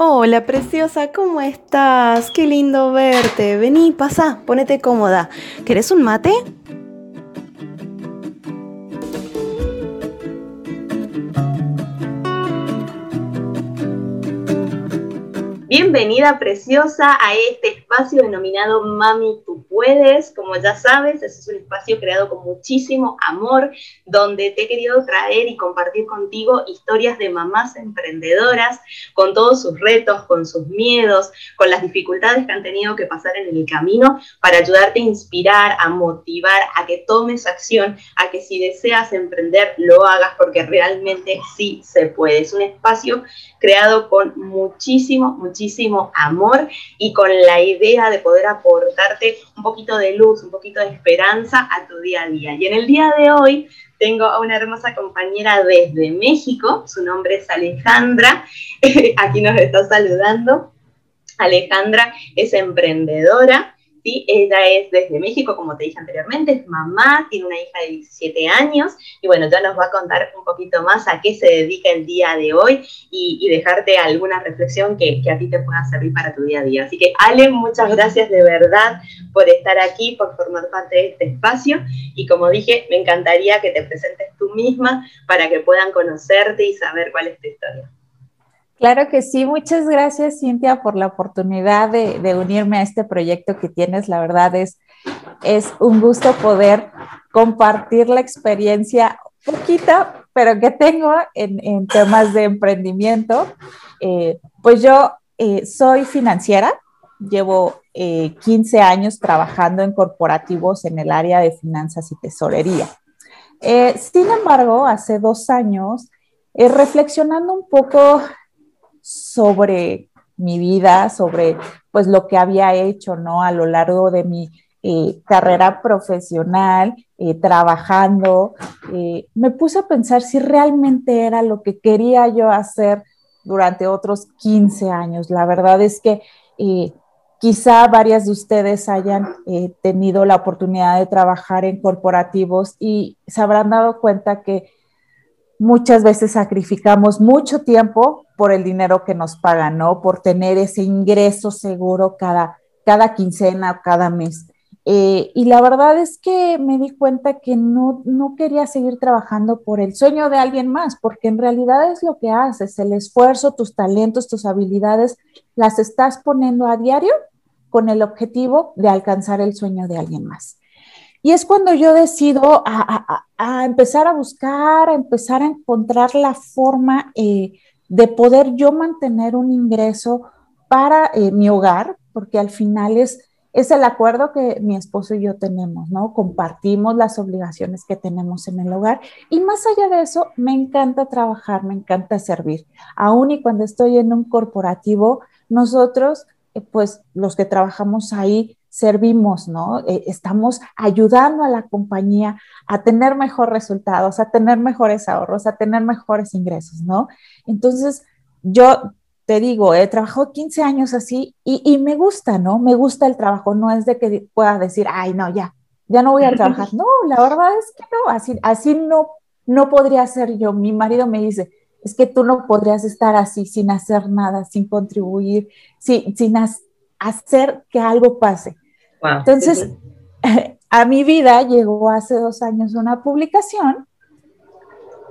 Hola, preciosa, ¿cómo estás? Qué lindo verte. Vení, pasa, ponete cómoda. ¿Querés un mate? Bienvenida preciosa a este espacio denominado Mami Tú Puedes. Como ya sabes, este es un espacio creado con muchísimo amor, donde te he querido traer y compartir contigo historias de mamás emprendedoras, con todos sus retos, con sus miedos, con las dificultades que han tenido que pasar en el camino, para ayudarte a inspirar, a motivar, a que tomes acción, a que si deseas emprender, lo hagas, porque realmente sí se puede. Es un espacio creado con muchísimo, muchísimo amor y con la idea de poder aportarte un poquito de luz, un poquito de esperanza a tu día a día. Y en el día de hoy tengo a una hermosa compañera desde México, su nombre es Alejandra, aquí nos está saludando. Alejandra es emprendedora, ella es desde México, como te dije anteriormente, es mamá, tiene una hija de 17 años y bueno, ya nos va a contar un poquito más a qué se dedica el día de hoy y, dejarte alguna reflexión que, que, a ti te pueda servir para tu día a día. Así que Ale, muchas gracias de verdad por estar aquí, por formar parte de este espacio y como dije, me encantaría que te presentes tú misma para que puedan conocerte y saber cuál es tu historia. Claro que sí, muchas gracias Cintia por la oportunidad de, unirme a este proyecto que tienes. La verdad es, es un gusto poder compartir la experiencia poquita, pero que tengo en, temas de emprendimiento. Eh, pues yo eh, soy financiera, llevo 15 eh, años trabajando en corporativos en el área de finanzas y tesorería. sin embargo, hace dos años, reflexionando un poco sobre mi vida, sobre pues lo que había hecho, ¿no? A lo largo de mi eh, carrera profesional, eh, trabajando, eh, me puse a pensar si realmente era lo que quería yo hacer durante otros 15 años. La verdad es que quizá varias de ustedes hayan tenido la oportunidad de trabajar en corporativos y se habrán dado cuenta que muchas veces sacrificamos mucho tiempo por el dinero que nos pagan, ¿no? Por tener ese ingreso seguro cada, cada quincena o cada mes. Eh, y la verdad es que me di cuenta que no, no quería seguir trabajando por el sueño de alguien más, porque en realidad es lo que haces, el esfuerzo, tus talentos, tus habilidades, las estás poniendo a diario con el objetivo de alcanzar el sueño de alguien más. Y es cuando yo decido a, empezar a buscar, a empezar a encontrar la forma eh, de poder yo mantener un ingreso para eh, mi hogar, porque al final es, es el acuerdo que mi esposo y yo tenemos, ¿no? Compartimos las obligaciones que tenemos en el hogar. Y más allá de eso, me encanta trabajar, me encanta servir. Aún y cuando estoy en un corporativo, nosotros, eh, pues los que trabajamos ahí, servimos, ¿no? Eh, estamos ayudando a la compañía a tener mejores resultados, a tener mejores ahorros, a tener mejores ingresos, ¿no? Entonces, yo te digo, he trabajado 15 años así y, me gusta, ¿no? Me gusta el trabajo, no es de que pueda decir, ay, no, ya, ya no voy a trabajar. No, la verdad es que no, así, así no, no podría ser yo. Mi marido me dice, es que tú no podrías estar así sin hacer nada, sin contribuir, sin, sin hacer que algo pase. Entonces, a mi vida llegó hace dos años una publicación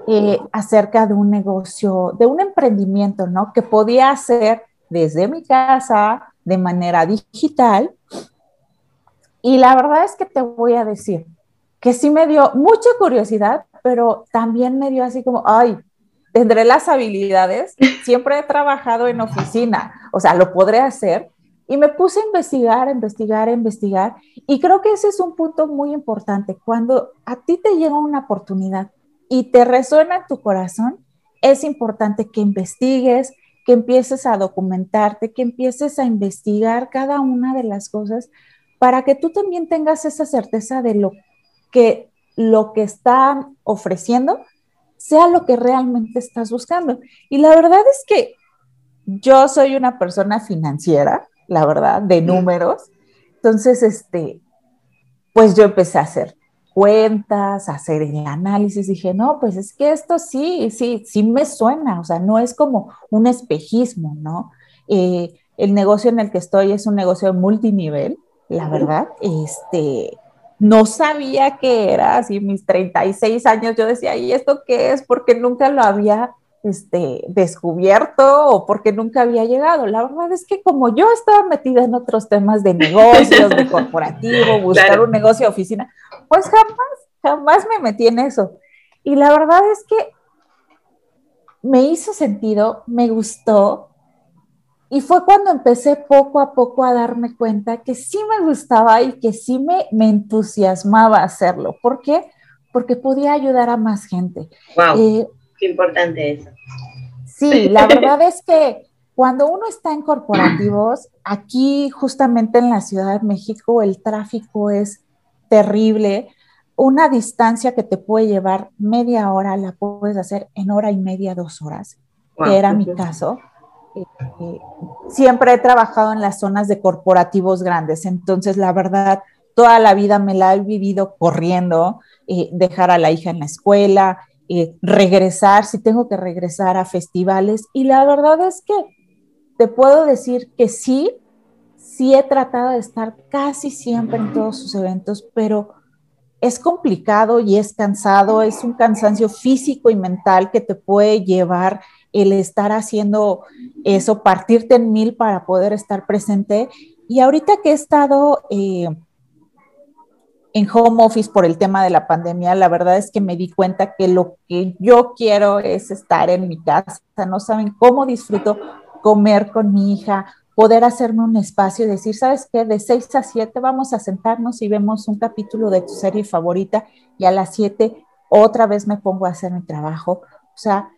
eh, acerca de un negocio, de un emprendimiento, ¿no? Que podía hacer desde mi casa, de manera digital. Y la verdad es que te voy a decir que sí me dio mucha curiosidad, pero también me dio así como, ay, tendré las habilidades, siempre he trabajado en oficina, o sea, lo podré hacer, y me puse a investigar, a investigar, a investigar. Y creo que ese es un punto muy importante. Cuando a ti te llega una oportunidad y te resuena en tu corazón, es importante que investigues, que empieces a documentarte, que empieces a investigar cada una de las cosas para que tú también tengas esa certeza de lo que lo que están ofreciendo sea lo que realmente estás buscando. Y la verdad es que yo soy una persona financiera, la verdad, de números. Entonces, este, pues yo empecé a hacer cuentas, a hacer el análisis, dije, no, pues es que esto sí, sí, sí me suena, o sea, no es como un espejismo, ¿no? Eh, el negocio en el que estoy es un negocio multinivel, la verdad. Este, no sabía qué era, así mis 36 años yo decía, ¿y esto qué es? Porque nunca lo había este, descubierto o porque nunca había llegado. La verdad es que como yo estaba metida en otros temas de negocios, de corporativo, buscar un negocio de oficina, pues jamás, jamás me metí en eso. Y la verdad es que me hizo sentido, me gustó. Y fue cuando empecé poco a poco a darme cuenta que sí me gustaba y que sí me, me entusiasmaba hacerlo. ¿Por qué? Porque podía ayudar a más gente. Wow. Eh, Qué importante eso. Sí, la verdad es que cuando uno está en corporativos, aquí justamente en la Ciudad de México el tráfico es terrible. Una distancia que te puede llevar media hora la puedes hacer en hora y media, dos horas, que era mi caso. Eh, eh, siempre he trabajado en las zonas de corporativos grandes, entonces la verdad, toda la vida me la he vivido corriendo, eh, dejar a la hija en la escuela, eh, regresar, si tengo que regresar a festivales. Y la verdad es que te puedo decir que sí, sí he tratado de estar casi siempre en todos sus eventos, pero es complicado y es cansado, es un cansancio físico y mental que te puede llevar el estar haciendo eso, partirte en mil para poder estar presente. Y ahorita que he estado eh, en home office por el tema de la pandemia, la verdad es que me di cuenta que lo que yo quiero es estar en mi casa. No saben cómo disfruto comer con mi hija, poder hacerme un espacio y decir, ¿sabes qué? De 6 a 7 vamos a sentarnos y vemos un capítulo de tu serie favorita y a las 7 otra vez me pongo a hacer mi trabajo. O sea,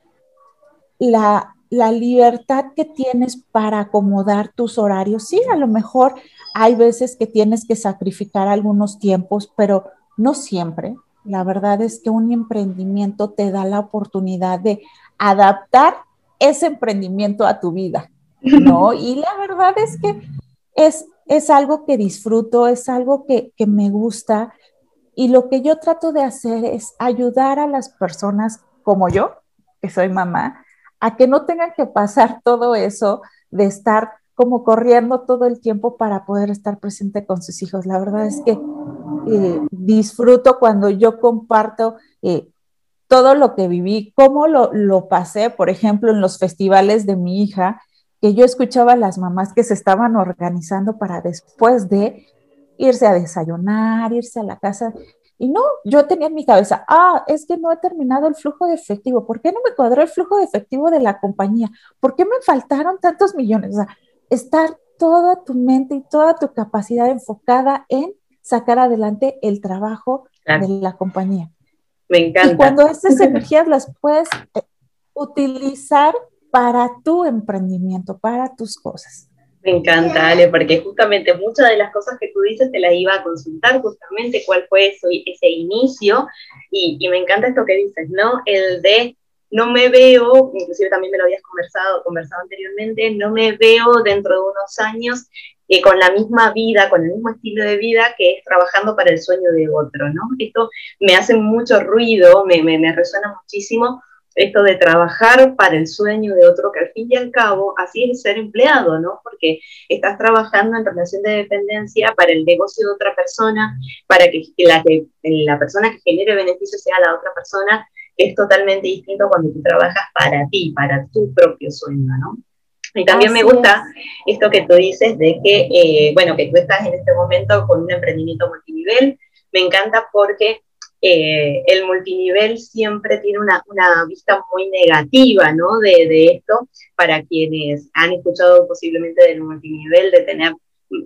la, la libertad que tienes para acomodar tus horarios, sí, a lo mejor hay veces que tienes que sacrificar algunos tiempos, pero no siempre. La verdad es que un emprendimiento te da la oportunidad de adaptar ese emprendimiento a tu vida, ¿no? Y la verdad es que es, es algo que disfruto, es algo que, que me gusta y lo que yo trato de hacer es ayudar a las personas como yo, que soy mamá, a que no tengan que pasar todo eso de estar como corriendo todo el tiempo para poder estar presente con sus hijos. La verdad es que eh, disfruto cuando yo comparto eh, todo lo que viví, cómo lo, lo, pasé, por ejemplo, en los festivales de mi hija, que yo escuchaba a las mamás que se estaban organizando para después de irse a desayunar, irse a la casa y no, yo tenía en mi cabeza, ah, es que no he terminado el flujo de efectivo. ¿Por qué no me cuadró el flujo de efectivo de la compañía? ¿Por qué me faltaron tantos millones? O sea, estar toda tu mente y toda tu capacidad enfocada en sacar adelante el trabajo de la compañía. Me encanta. Y cuando esas energías las puedes eh, utilizar para tu emprendimiento, para tus cosas. Me encanta, Ale, porque justamente muchas de las cosas que tú dices te las iba a consultar justamente cuál fue eso, ese inicio y, y, me encanta esto que dices, ¿no? El de no me veo, inclusive también me lo habías conversado, conversado anteriormente, no me veo dentro de unos años eh, con la misma vida, con el mismo estilo de vida que es trabajando para el sueño de otro, ¿no? Esto me hace mucho ruido, me, me, me resuena muchísimo esto de trabajar para el sueño de otro, que al fin y al cabo así es ser empleado, ¿no? Porque estás trabajando en relación de dependencia para el negocio de otra persona, para que la, que, la persona que genere beneficio sea la otra persona, es totalmente distinto cuando tú trabajas para ti, para tu propio sueño, ¿no? Y también me gusta esto que tú dices de que, eh, bueno, que tú estás en este momento con un emprendimiento multinivel. Me encanta porque eh, el multinivel siempre tiene una, una vista muy negativa ¿no? de, de, esto para quienes han escuchado posiblemente del multinivel, de tener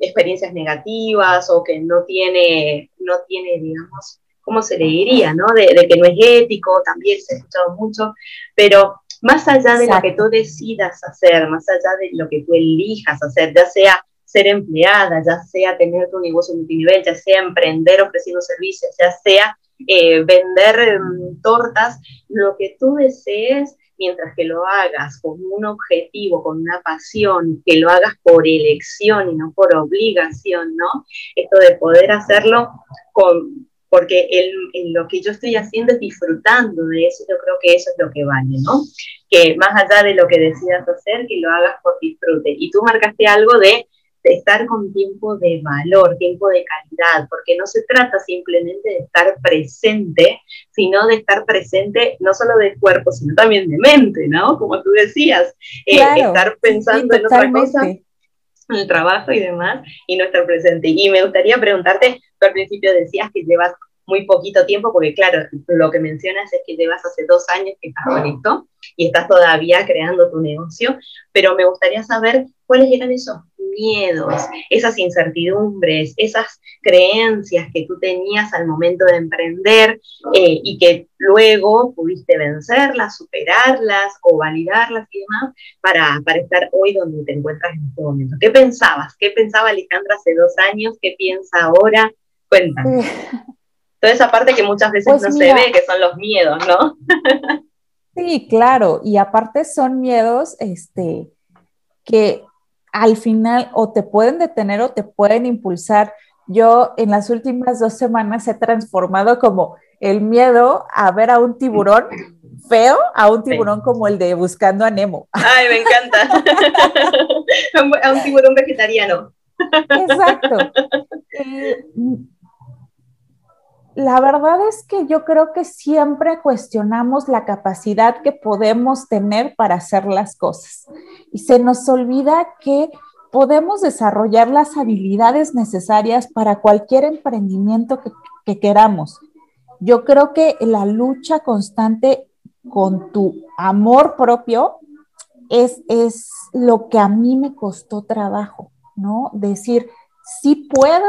experiencias negativas o que no tiene, no tiene digamos, ¿cómo se le diría? ¿no? De, de que no es ético, también se ha escuchado mucho, pero más allá de lo que tú decidas hacer, más allá de lo que tú elijas hacer, ya sea ser empleada, ya sea tener tu negocio multinivel, ya sea emprender ofreciendo servicios, ya sea eh, vender em, tortas, lo que tú desees, mientras que lo hagas con un objetivo, con una pasión, que lo hagas por elección y no por obligación, ¿no? Esto de poder hacerlo con, porque el, lo que yo estoy haciendo es disfrutando de eso, yo creo que eso es lo que vale, ¿no? Que más allá de lo que decidas hacer, que lo hagas por disfrute. Y tú marcaste algo de estar con tiempo de valor, tiempo de calidad, porque no se trata simplemente de estar presente, sino de estar presente no solo de cuerpo, sino también de mente, ¿no? Como tú decías, eh, estar pensando en otra cosa, en el trabajo y demás, y no estar presente. Y me gustaría preguntarte, tú al principio decías que llevas muy poquito tiempo, porque claro, lo que mencionas es que llevas hace dos años que estás con esto y estás todavía creando tu negocio, pero me gustaría saber cuáles eran esos miedos, esas incertidumbres, esas creencias que tú tenías al momento de emprender eh, y que luego pudiste vencerlas, superarlas o validarlas y demás para, para estar hoy donde te encuentras en este momento. ¿Qué pensabas? ¿Qué pensaba Alejandra hace dos años? ¿Qué piensa ahora? Cuéntame. Toda esa parte que muchas veces pues no se ve, que son los miedos, ¿no? sí, claro, y aparte son miedos este, que al final o te pueden detener o te pueden impulsar. Yo en las últimas dos semanas he transformado como el miedo a ver a un tiburón feo a un tiburón como el de Buscando a Nemo. Ay, me encanta. a un tiburón vegetariano. Exacto. La verdad es que yo creo que siempre cuestionamos la capacidad que podemos tener para hacer las cosas y se nos olvida que podemos desarrollar las habilidades necesarias para cualquier emprendimiento que, queramos. Yo creo que la lucha constante con tu amor propio es, es lo que a mí me costó trabajo, ¿no? Decir, sí puedo,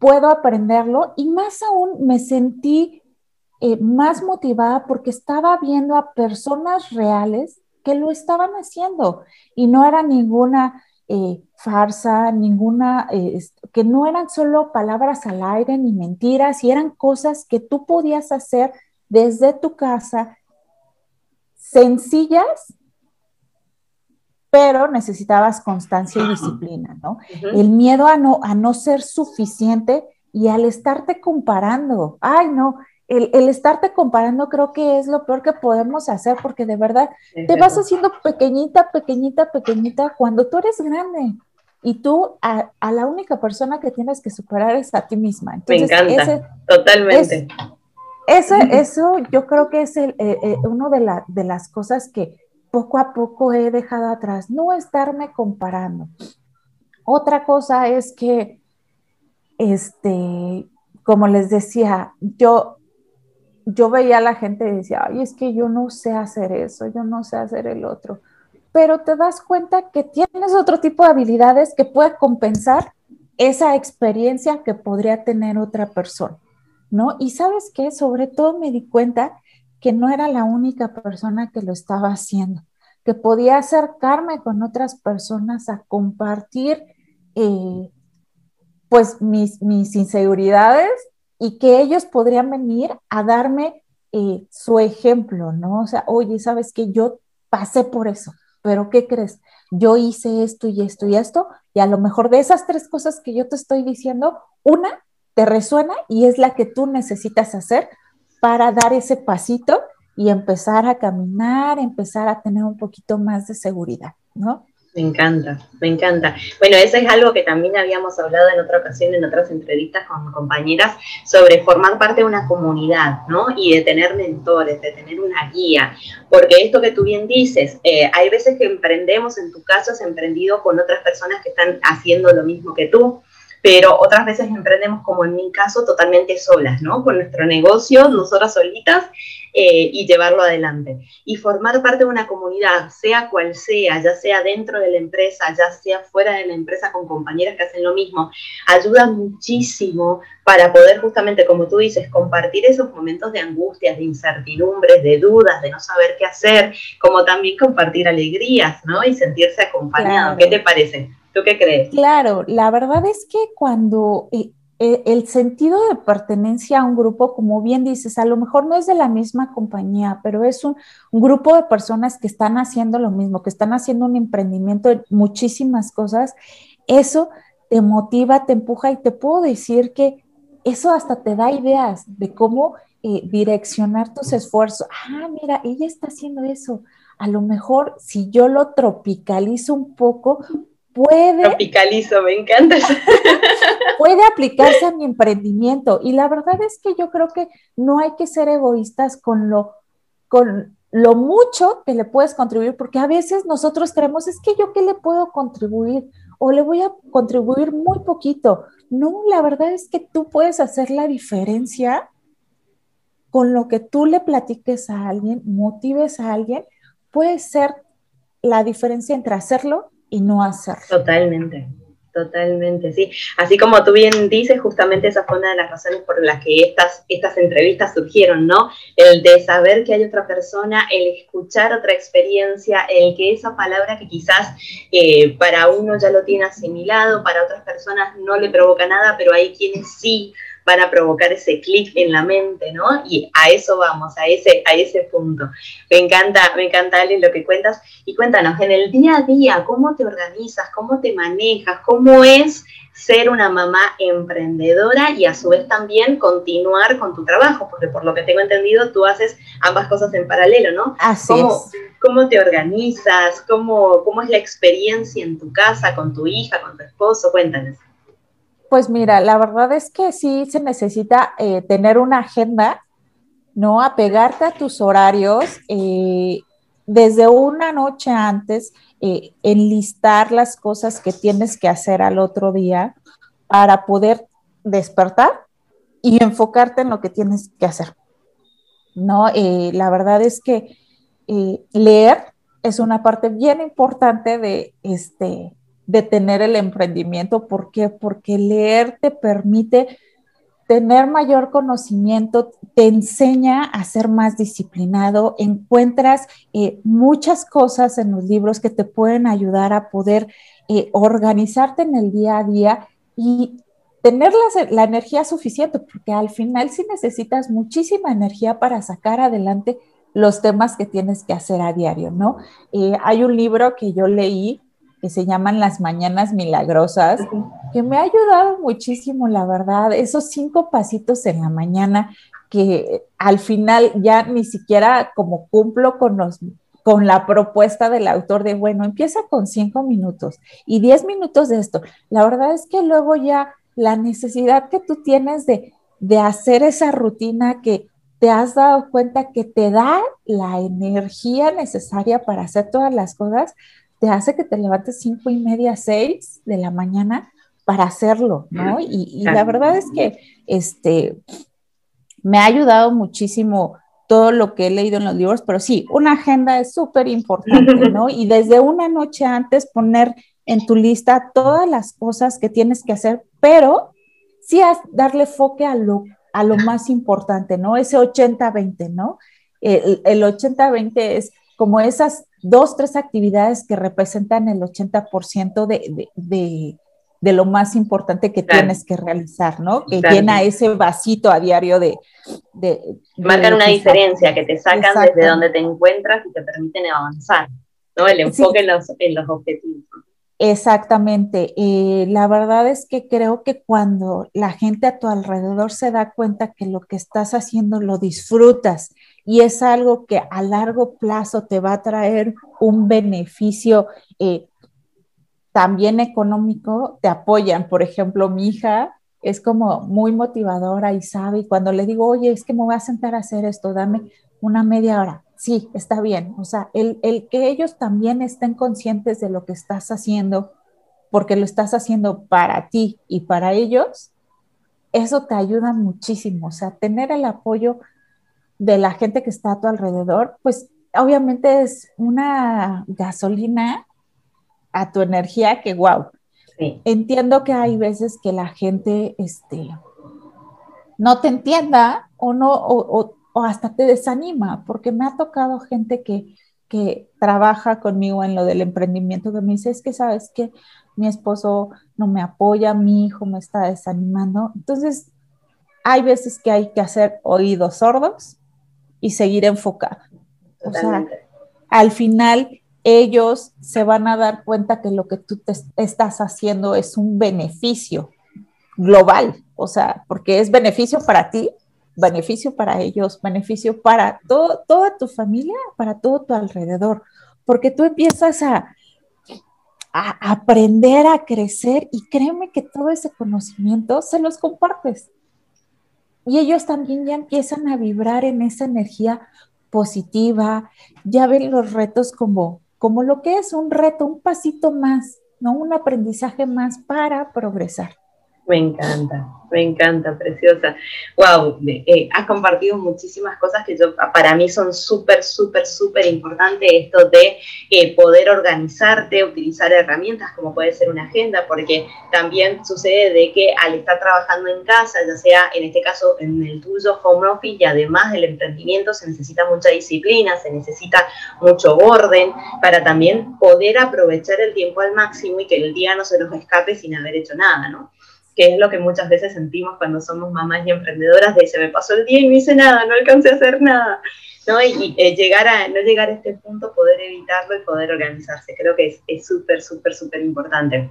puedo aprenderlo y más aún me sentí eh, más motivada porque estaba viendo a personas reales que lo estaban haciendo y no era ninguna eh, farsa, ninguna, eh, que no eran solo palabras al aire ni mentiras, y eran cosas que tú podías hacer desde tu casa, sencillas, pero necesitabas constancia y disciplina, ¿no? El miedo a no, a no ser suficiente y al estarte comparando, ay, no, el, estarte comparando creo que es lo peor que podemos hacer porque de verdad te vas haciendo pequeñita, pequeñita, pequeñita cuando tú eres grande. Y tú a, la única persona que tienes que superar es a ti misma. Entonces, Me encanta, totalmente. ese, eso yo creo que es el, eh, eh, uno de, la, de las cosas que poco a poco he dejado atrás, no estarme comparando. Otra cosa es que, este, como les decía, yo yo veía a la gente y decía, ay, es que yo no sé hacer eso, yo no sé hacer el otro. Pero te das cuenta que tienes otro tipo de habilidades que puede compensar esa experiencia que podría tener otra persona, ¿no? Y sabes qué, sobre todo me di cuenta que no era la única persona que lo estaba haciendo, que podía acercarme con otras personas a compartir, eh, pues, mis, mis inseguridades y que ellos podrían venir a darme eh, su ejemplo, ¿no? O sea, oye, sabes que yo pasé por eso, pero ¿qué crees? Yo hice esto y esto y esto, y a lo mejor de esas tres cosas que yo te estoy diciendo, una te resuena y es la que tú necesitas hacer para dar ese pasito y empezar a caminar, empezar a tener un poquito más de seguridad, ¿no? Me encanta, me encanta. Bueno, eso es algo que también habíamos hablado en otra ocasión, en otras entrevistas con compañeras, sobre formar parte de una comunidad, ¿no? Y de tener mentores, de tener una guía. Porque esto que tú bien dices, eh, hay veces que emprendemos, en tu caso has emprendido con otras personas que están haciendo lo mismo que tú, pero otras veces emprendemos, como en mi caso, totalmente solas, ¿no? Con nuestro negocio, nosotras solitas, eh, y llevarlo adelante. Y formar parte de una comunidad, sea cual sea, ya sea dentro de la empresa, ya sea fuera de la empresa con compañeras que hacen lo mismo, ayuda muchísimo para poder justamente, como tú dices, compartir esos momentos de angustias, de incertidumbres, de dudas, de no saber qué hacer, como también compartir alegrías, ¿no? Y sentirse acompañado. ¿Qué te parece? ¿Tú qué crees? Claro, la verdad es que cuando eh, eh, el sentido de pertenencia a un grupo, como bien dices, a lo mejor no es de la misma compañía, pero es un, grupo de personas que están haciendo lo mismo, que están haciendo un emprendimiento de muchísimas cosas, eso te motiva, te empuja y te puedo decir que eso hasta te da ideas de cómo eh, direccionar tus esfuerzos. Ah, mira, ella está haciendo eso. A lo mejor si yo lo tropicalizo un poco, puede... Tropicalizo, me encanta. puede aplicarse a mi emprendimiento. Y la verdad es que yo creo que no hay que ser egoístas con lo, con lo mucho que le puedes contribuir, porque a veces nosotros creemos, es que yo qué le puedo contribuir o le voy a contribuir muy poquito. No, la verdad es que tú puedes hacer la diferencia con lo que tú le platiques a alguien, motives a alguien, puede ser la diferencia entre hacerlo y no hacerlo. Totalmente. Totalmente, sí. Así como tú bien dices, justamente esa fue una de las razones por las que estas, estas entrevistas surgieron, ¿no? El de saber que hay otra persona, el escuchar otra experiencia, el que esa palabra que quizás eh, para uno ya lo tiene asimilado, para otras personas no le provoca nada, pero hay quienes sí van a provocar ese clic en la mente, ¿no? Y a eso vamos, a ese, a ese punto. Me encanta, me encanta, Ale, lo que cuentas. Y cuéntanos, en el día a día, ¿cómo te organizas? ¿Cómo te manejas? ¿Cómo es ser una mamá emprendedora y a su vez también continuar con tu trabajo? Porque por lo que tengo entendido, tú haces ambas cosas en paralelo, ¿no? Así ¿Cómo, ¿Cómo te organizas? ¿Cómo, ¿Cómo es la experiencia en tu casa, con tu hija, con tu esposo? Cuéntanos. Pues mira, la verdad es que sí se necesita eh, tener una agenda, ¿no? Apegarte a tus horarios eh, desde una noche antes, eh, enlistar las cosas que tienes que hacer al otro día para poder despertar y enfocarte en lo que tienes que hacer. ¿No? la verdad es que leer es una parte bien importante de este de tener el emprendimiento. ¿Por qué? Porque leer te permite tener mayor conocimiento, te enseña a ser más disciplinado, encuentras eh, muchas cosas en los libros que te pueden ayudar a poder eh, organizarte en el día a día y tener la, energía suficiente, porque al final sí necesitas muchísima energía para sacar adelante los temas que tienes que hacer a diario, ¿no? Eh, hay un libro que yo leí que se llaman Las Mañanas Milagrosas, que me ha ayudado muchísimo, la verdad, esos cinco pasitos en la mañana que al final ya ni siquiera como cumplo con los con la propuesta del autor de, bueno, empieza con cinco minutos y diez minutos de esto. La verdad es que luego ya la necesidad que tú tienes de, de hacer esa rutina que te has dado cuenta que te da la energía necesaria para hacer todas las cosas, te hace que te levantes cinco y media, seis de la mañana para hacerlo, ¿no? Y, la verdad es que este, me ha ayudado muchísimo todo lo que he leído en los libros, pero sí, una agenda es súper importante, ¿no? Y desde una noche antes poner en tu lista todas las cosas que tienes que hacer, pero sí darle foque a lo, a lo más importante, ¿no? Ese 80-20, ¿no? El, el 80-20 es como esas dos, tres actividades que representan el 80% de, de, de, lo más importante que tienes que realizar, ¿no? Que llena ese vasito a diario de... de Marcan una diferencia, que te sacan desde donde te encuentras y te permiten avanzar, ¿no? El enfoque en, los, en los objetivos. Exactamente. Eh, la verdad es que creo que cuando la gente a tu alrededor se da cuenta que lo que estás haciendo lo disfrutas y es algo que a largo plazo te va a traer un beneficio eh, también económico, te apoyan. Por ejemplo, mi hija es como muy motivadora y sabe, y cuando le digo, oye, es que me voy a sentar a hacer esto, dame una media hora. Sí, está bien. O sea, el, el que ellos también estén conscientes de lo que estás haciendo, porque lo estás haciendo para ti y para ellos, eso te ayuda muchísimo. O sea, tener el apoyo de la gente que está a tu alrededor, pues obviamente es una gasolina a tu energía que wow. Entiendo que hay veces que la gente este, no te entienda o no, o, hasta te desanima, porque me ha tocado gente que, que trabaja conmigo en lo del emprendimiento que me dice, es que sabes que mi esposo no me apoya, mi hijo me está desanimando. Entonces, hay veces que hay que hacer oídos sordos y seguir enfocada. O sea, al final ellos se van a dar cuenta que lo que tú te estás haciendo es un beneficio global. o sea, porque es beneficio para ti, beneficio para ellos, beneficio para todo, toda tu familia, para todo tu alrededor, porque tú empiezas a, a aprender a crecer y créeme que todo ese conocimiento se los compartes. Y ellos también ya empiezan a vibrar en esa energía positiva, ya ven los retos como, como lo que es un reto, un pasito más, ¿no? Un aprendizaje más para progresar. Me encanta, me encanta, preciosa. Wow, eh, has compartido muchísimas cosas que yo, para mí son súper, súper, súper importantes. Esto de eh, poder organizarte, utilizar herramientas como puede ser una agenda, porque también sucede de que al estar trabajando en casa, ya sea en este caso en el tuyo home office y además del emprendimiento, se necesita mucha disciplina, se necesita mucho orden para también poder aprovechar el tiempo al máximo y que el día no se nos escape sin haber hecho nada, ¿no? Que es lo que muchas veces sentimos cuando somos mamás y emprendedoras, de se me pasó el día y no hice nada, no alcancé a hacer nada, ¿no? Y, eh, llegar a, no llegar a este punto, poder evitarlo y poder organizarse, creo que es súper, súper, súper importante.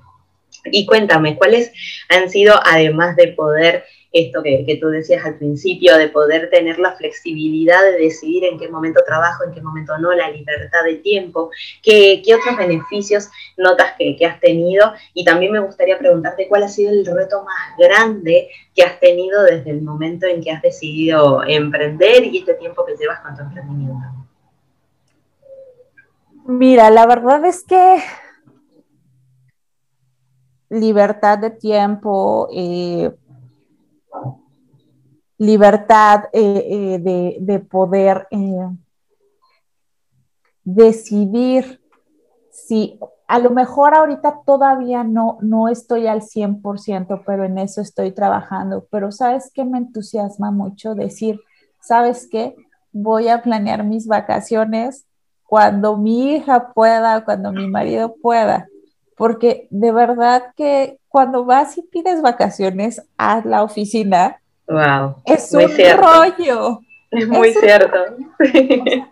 Y cuéntame, ¿cuáles han sido, además de poder esto que, tú decías al principio, de poder tener la flexibilidad de decidir en qué momento trabajo, en qué momento no, la libertad de tiempo, qué, otros beneficios notas que, has tenido. Y también me gustaría preguntarte cuál ha sido el reto más grande que has tenido desde el momento en que has decidido emprender y este tiempo que llevas con tu emprendimiento. Mira, la verdad es que libertad de tiempo, eh, libertad eh, eh, de, poder eh, decidir si a lo mejor ahorita todavía no, no estoy al 100%, pero en eso estoy trabajando. Pero sabes qué me entusiasma mucho decir, sabes qué, voy a planear mis vacaciones cuando mi hija pueda, cuando mi marido pueda. Porque de verdad que cuando vas y pides vacaciones a la oficina, Wow. Es un rollo. Es muy cierto.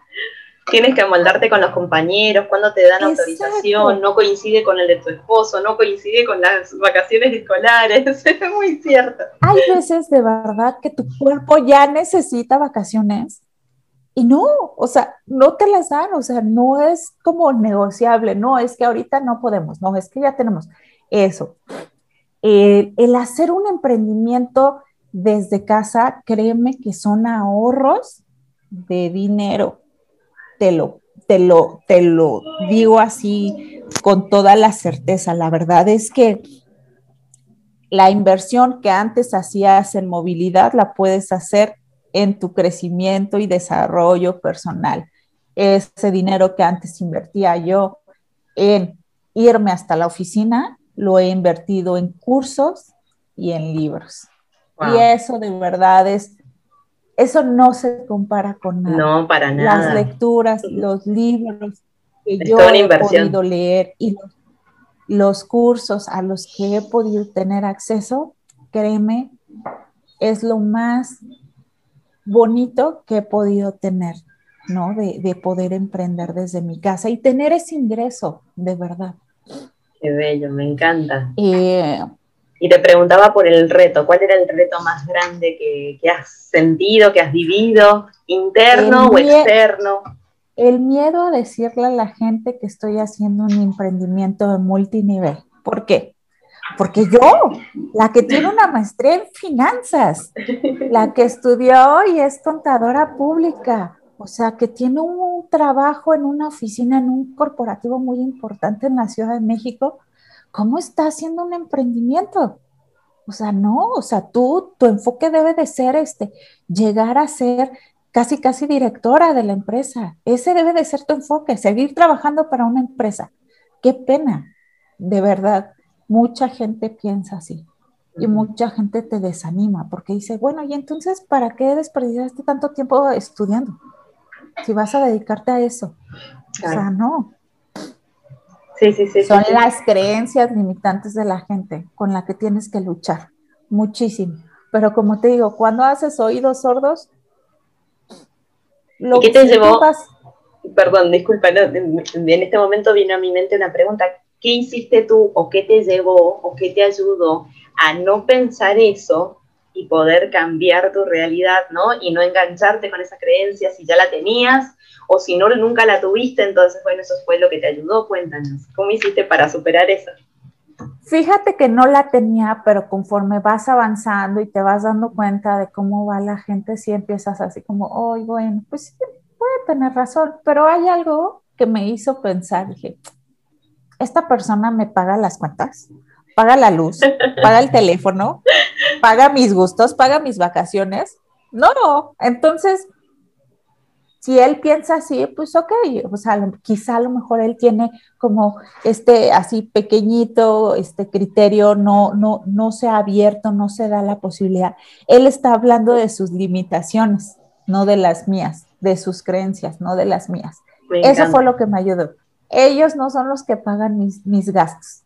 Tienes que amoldarte con los compañeros, cuando te dan autorización, no coincide con el de tu esposo, no coincide con las vacaciones escolares, es muy cierto. Hay veces de verdad que tu cuerpo ya necesita vacaciones y no, o sea, no te las dan, o sea, no es como negociable, no, es que ahorita no podemos, no, es que ya tenemos eso. el hacer un emprendimiento desde casa, créeme que son ahorros de dinero. Te lo, te lo, te lo digo así con toda la certeza. La verdad es que la inversión que antes hacías en movilidad la puedes hacer en tu crecimiento y desarrollo personal. Ese dinero que antes invertía yo en irme hasta la oficina, lo he invertido en cursos y en libros. Y eso de verdad es, eso no se compara con nada. No, para nada. Las lecturas, los libros que yo he podido leer y los, cursos a los que he podido tener acceso, créeme, es lo más bonito que he podido tener, ¿no? De, poder emprender desde mi casa y tener ese ingreso, de verdad. Qué bello, me encanta. Eh, y te preguntaba por el reto, ¿cuál era el reto más grande que, has sentido, que has vivido, interno o externo? El miedo a decirle a la gente que estoy haciendo un emprendimiento de multinivel. ¿Por qué? Porque yo, la que tiene una maestría en finanzas, la que estudió y es contadora pública, o sea, que tiene un trabajo en una oficina, en un corporativo muy importante en la Ciudad de México, ¿cómo está haciendo un emprendimiento? O sea, no, o sea, tú, tu enfoque debe de ser este, llegar a ser casi, casi directora de la empresa. Ese debe de ser tu enfoque, seguir trabajando para una empresa. Qué pena, de verdad. Mucha gente piensa así y mucha gente te desanima porque dice, bueno, y entonces, ¿para qué desperdiciaste tanto tiempo estudiando? Si vas a dedicarte a eso. O sea, no. Sí, sí, sí. Son las creencias limitantes de la gente con la que tienes que luchar muchísimo. Pero como te digo, cuando haces oídos sordos, lo ¿Y qué te llevó? Perdón, disculpa, en este momento vino a mi mente una pregunta. ¿Qué hiciste tú o qué te llevó o qué te ayudó a no pensar eso y poder cambiar tu realidad, ¿no? Y no engancharte con esa creencia si ya la tenías o si no, nunca la tuviste, entonces, bueno, eso fue lo que te ayudó. Cuéntanos, ¿cómo hiciste para superar eso? Fíjate que no la tenía, pero conforme vas avanzando y te vas dando cuenta de cómo va la gente, sí empiezas así como, oh, bueno, pues sí, puede tener razón, pero hay algo que me hizo pensar, dije, esta persona me paga las cuentas, paga la luz, paga el teléfono, paga mis gustos, paga mis vacaciones. No, entonces si él piensa así, pues ok, o sea, quizá a lo mejor él tiene como este así pequeñito, este criterio, no, no, no se ha abierto, no se da la posibilidad. Él está hablando de sus limitaciones, no de las mías, de sus creencias, no de las mías. Eso fue lo que me ayudó. Ellos no son los que pagan mis, mis gastos.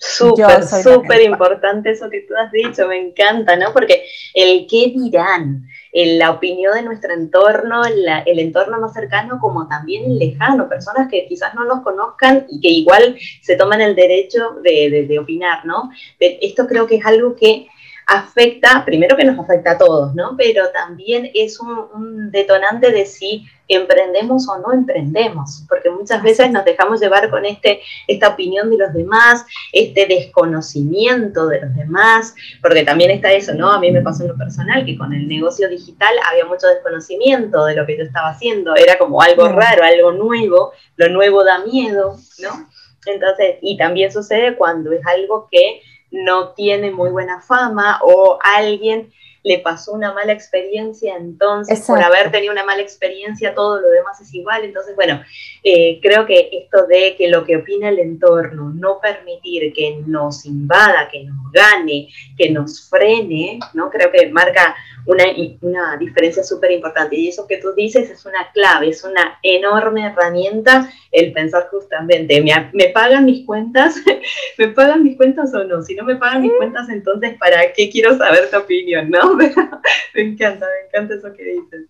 Súper, súper importante eso que tú has dicho, me encanta, ¿no? Porque el qué dirán, la opinión de nuestro entorno, el entorno más cercano como también el lejano, personas que quizás no nos conozcan y que igual se toman el derecho de, de opinar, ¿no? Esto creo que es algo que afecta, primero que nos afecta a todos, ¿no? Pero también es un, detonante de si emprendemos o no emprendemos, porque muchas veces nos dejamos llevar con este, esta opinión de los demás, este desconocimiento de los demás, porque también está eso, ¿no? A mí me pasó en lo personal que con el negocio digital había mucho desconocimiento de lo que yo estaba haciendo, era como algo raro, algo nuevo, lo nuevo da miedo, ¿no? Entonces, y también sucede cuando es algo que no tiene muy buena fama o alguien le pasó una mala experiencia, entonces por haber tenido una mala experiencia todo lo demás es igual. Entonces, bueno, eh, creo que esto de que lo que opina el entorno, no permitir que nos invada, que nos gane, que nos frene, ¿no? Creo que marca una, una diferencia súper importante. Y eso que tú dices es una clave, es una enorme herramienta el pensar justamente, ¿me, me pagan mis cuentas? ¿Me pagan mis cuentas o no? Si no me pagan mis cuentas, entonces, ¿para qué quiero saber tu opinión? ¿no? me encanta, me encanta eso que dices.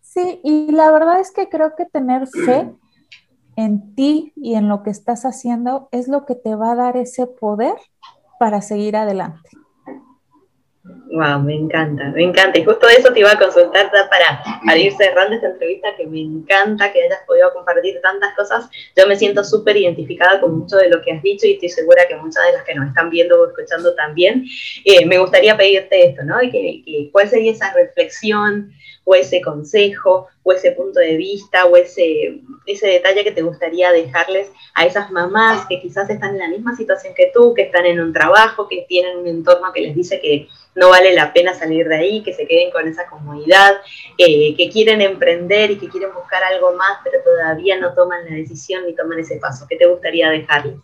Sí, y la verdad es que creo que tener fe en ti y en lo que estás haciendo es lo que te va a dar ese poder para seguir adelante. Wow, me encanta, me encanta. Y justo eso te iba a consultar para, para ir cerrando esta entrevista, que me encanta que hayas podido compartir tantas cosas. Yo me siento súper identificada con mucho de lo que has dicho y estoy segura que muchas de las que nos están viendo o escuchando también. Eh, me gustaría pedirte esto, ¿no? Que, que, ¿Cuál sería esa reflexión o ese consejo o ese punto de vista o ese, ese detalle que te gustaría dejarles a esas mamás que quizás están en la misma situación que tú, que están en un trabajo, que tienen un entorno que les dice que no vale la pena salir de ahí, que se queden con esa comodidad, que quieren emprender y que quieren buscar algo más, pero todavía no toman la decisión ni toman ese paso. ¿Qué te gustaría dejarles?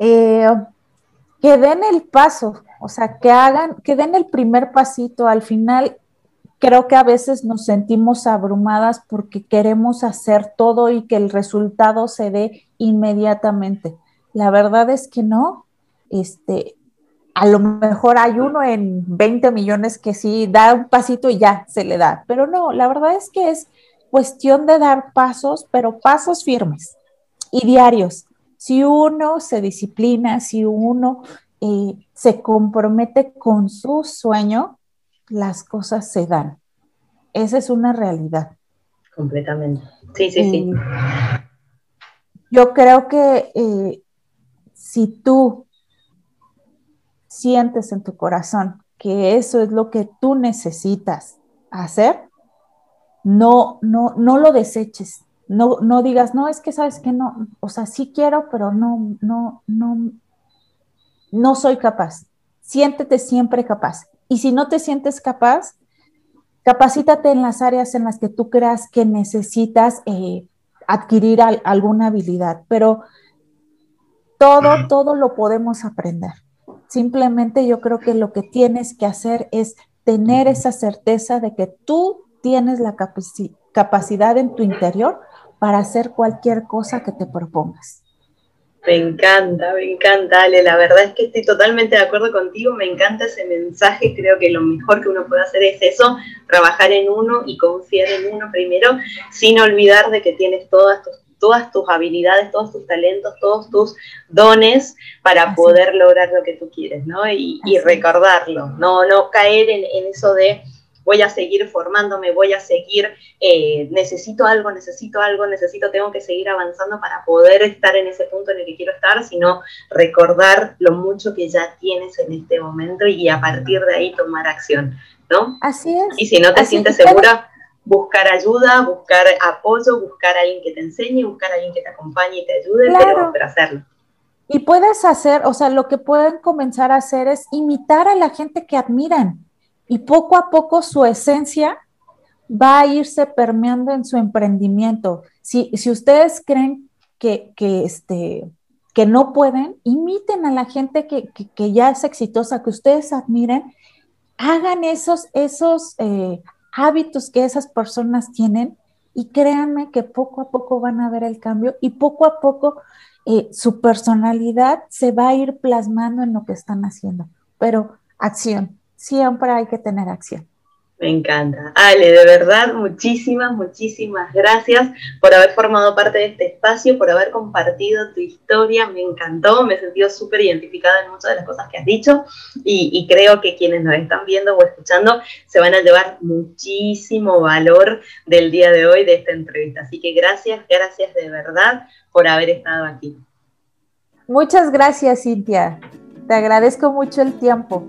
Eh, que den el paso, o sea, que hagan, que den el primer pasito. Al final, creo que a veces nos sentimos abrumadas porque queremos hacer todo y que el resultado se dé inmediatamente. La verdad es que no. Este, a lo mejor hay uno en 20 millones que sí da un pasito y ya se le da, pero no, la verdad es que es cuestión de dar pasos, pero pasos firmes y diarios. Si uno se disciplina, si uno eh, se compromete con su sueño, las cosas se dan. Esa es una realidad. Completamente. Sí, sí, sí. Yo creo que eh, si tú sientes en tu corazón que eso es lo que tú necesitas hacer, no, no, no lo deseches. No, no digas, no, es que sabes que no, o sea, sí quiero, pero no, no, no, no soy capaz. Siéntete siempre capaz. Y si no te sientes capaz, capacítate en las áreas en las que tú creas que necesitas eh, adquirir alguna habilidad, pero todo, todo lo podemos aprender. Simplemente yo creo que lo que tienes que hacer es tener esa certeza de que tú tienes la capacidad en tu interior para hacer cualquier cosa que te propongas. Me encanta, me encanta, Ale. La verdad es que estoy totalmente de acuerdo contigo. Me encanta ese mensaje. Creo que lo mejor que uno puede hacer es eso, trabajar en uno y confiar en uno primero, sin olvidar de que tienes todas tus todas tus habilidades, todos tus talentos, todos tus dones para poder lograr lo que tú quieres, ¿no? Y, recordarlo, no, no caer en, eso de voy a seguir formándome, voy a seguir, eh, necesito algo, necesito algo, necesito, tengo que seguir avanzando para poder estar en ese punto en el que quiero estar, sino recordar lo mucho que ya tienes en este momento y a partir de ahí tomar acción, ¿no? Así es. Y si no te sientes segura, buscar ayuda, buscar apoyo, buscar a alguien que te enseñe, buscar a alguien que te acompañe y te ayude, pero, pero hacerlo. Y puedes hacer, o sea, lo que pueden comenzar a hacer es imitar a la gente que admiran y poco a poco su esencia va a irse permeando en su emprendimiento. Si, si ustedes creen que, que, este, que no pueden, imiten a la gente que, que, ya es exitosa, que ustedes admiren, hagan esos, esos eh, hábitos que esas personas tienen y créanme que poco a poco van a ver el cambio y poco a poco eh, su personalidad se va a ir plasmando en lo que están haciendo. Pero acción, siempre hay que tener acción. Me encanta. Ale, de verdad, muchísimas, muchísimas gracias por haber formado parte de este espacio, por haber compartido tu historia. Me encantó, me he sentido súper identificada en muchas de las cosas que has dicho y, y, creo que quienes nos están viendo o escuchando se van a llevar muchísimo valor del día de hoy de esta entrevista. Así que gracias, gracias de verdad por haber estado aquí. Muchas gracias, Cintia. Te agradezco mucho el tiempo.